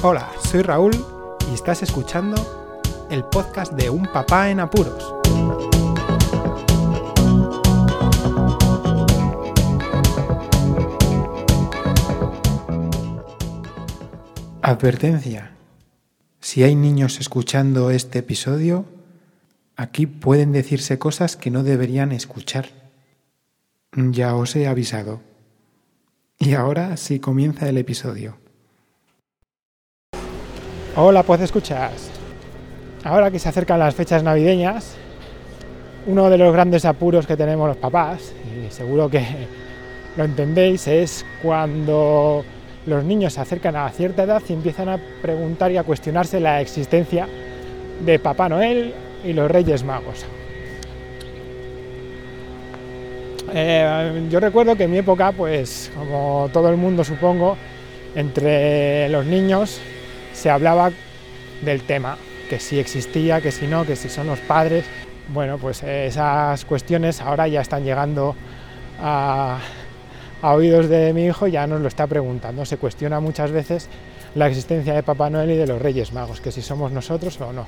Hola, soy Raúl y estás escuchando el podcast de Un Papá en Apuros. Advertencia. Si hay niños escuchando este episodio, aquí pueden decirse cosas que no deberían escuchar. Ya os he avisado. Y ahora sí comienza el episodio. Hola, pues escuchas. Ahora que se acercan las fechas navideñas, uno de los grandes apuros que tenemos los papás, y seguro que lo entendéis, es cuando los niños se acercan a cierta edad y empiezan a preguntar y a cuestionarse la existencia de Papá Noel y los Reyes Magos. Eh, yo recuerdo que en mi época, pues como todo el mundo supongo, entre los niños se hablaba del tema, que si existía, que si no, que si son los padres. Bueno, pues esas cuestiones ahora ya están llegando a, a oídos de mi hijo, ya nos lo está preguntando. Se cuestiona muchas veces la existencia de Papá Noel y de los Reyes Magos, que si somos nosotros o no.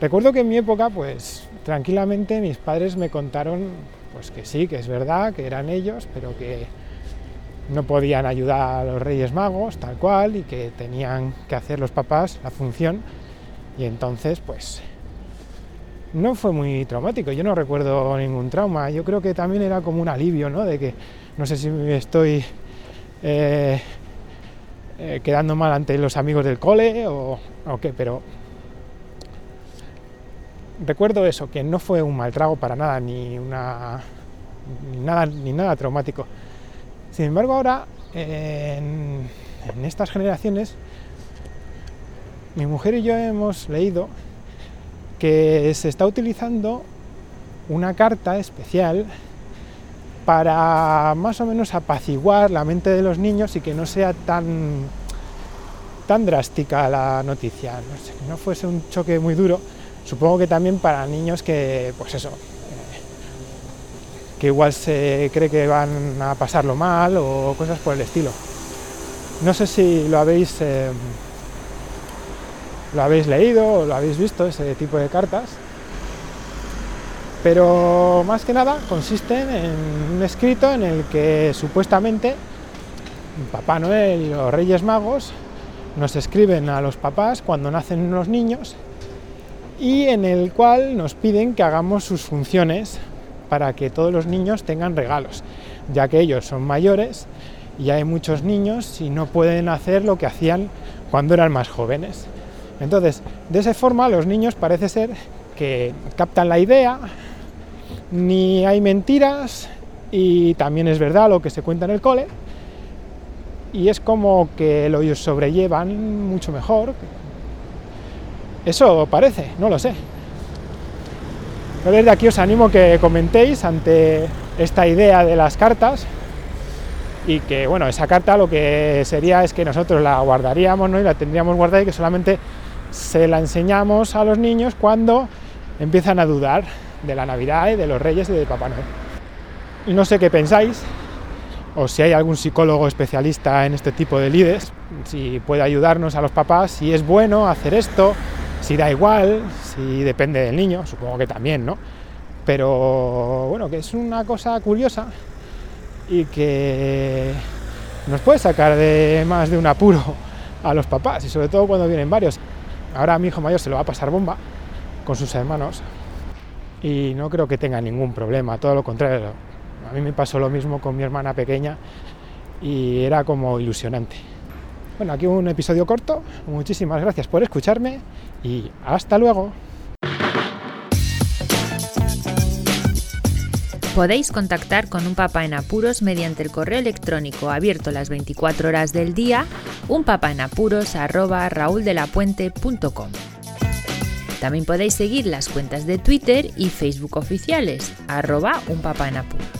Recuerdo que en mi época, pues tranquilamente mis padres me contaron pues que sí, que es verdad, que eran ellos, pero que no podían ayudar a los Reyes Magos, tal cual, y que tenían que hacer los papás la función. Y entonces, pues, no fue muy traumático. Yo no recuerdo ningún trauma. Yo creo que también era como un alivio, ¿no? De que no sé si me estoy eh, eh, quedando mal ante los amigos del cole o, qué, pero recuerdo eso, que no fue un mal trago para nada, ni una nada, ni nada traumático. Sin embargo, ahora en, estas generaciones, mi mujer y yo hemos leído que se está utilizando una carta especial para más o menos apaciguar la mente de los niños y que no sea tan tan drástica la noticia, no que no fuese un choque muy duro, supongo que también para niños que, pues eso, que igual se cree que van a pasarlo mal o cosas por el estilo. No sé si lo habéis eh, lo habéis leído o lo habéis visto, ese tipo de cartas. Pero más que nada consisten en un escrito en el que supuestamente Papá Noel y los Reyes Magos nos escriben a los papás cuando nacen los niños y en el cual nos piden que hagamos sus funciones para que todos los niños tengan regalos, ya que ellos son mayores y hay muchos niños y no pueden hacer lo que hacían cuando eran más jóvenes. Entonces, de esa forma los niños parece ser que captan la idea, ni hay mentiras y también es verdad lo que se cuenta en el cole y es como que lo sobrellevan mucho mejor. Eso parece, no lo sé. Pero desde aquí os animo que comentéis ante esta idea de las cartas y que bueno, esa carta lo que sería es que nosotros la guardaríamos ¿no? y la tendríamos guardada y que solamente se la enseñamos a los niños cuando empiezan a dudar de la Navidad y de los Reyes y de Papá Noel. No sé qué pensáis, o si hay algún psicólogo especialista en este tipo de lides, si puede ayudarnos a los papás, si es bueno hacer esto, si da igual, si depende del niño, supongo que también, ¿no? Pero bueno, que es una cosa curiosa y que nos puede sacar de más de un apuro a los papás y sobre todo cuando vienen varios. Ahora mi hijo mayor se lo va a pasar bomba con sus hermanos y no creo que tenga ningún problema, todo lo contrario. A mí me pasó lo mismo con mi hermana pequeña y era como ilusionante. Bueno, aquí un episodio corto. Muchísimas gracias por escucharme y hasta luego. Podéis contactar con un papá en apuros mediante el correo electrónico abierto las 24 horas del día, unpapaenapuros@rauldelapuente.com. También podéis seguir las cuentas de Twitter y Facebook oficiales, arroba unpapaenapuros.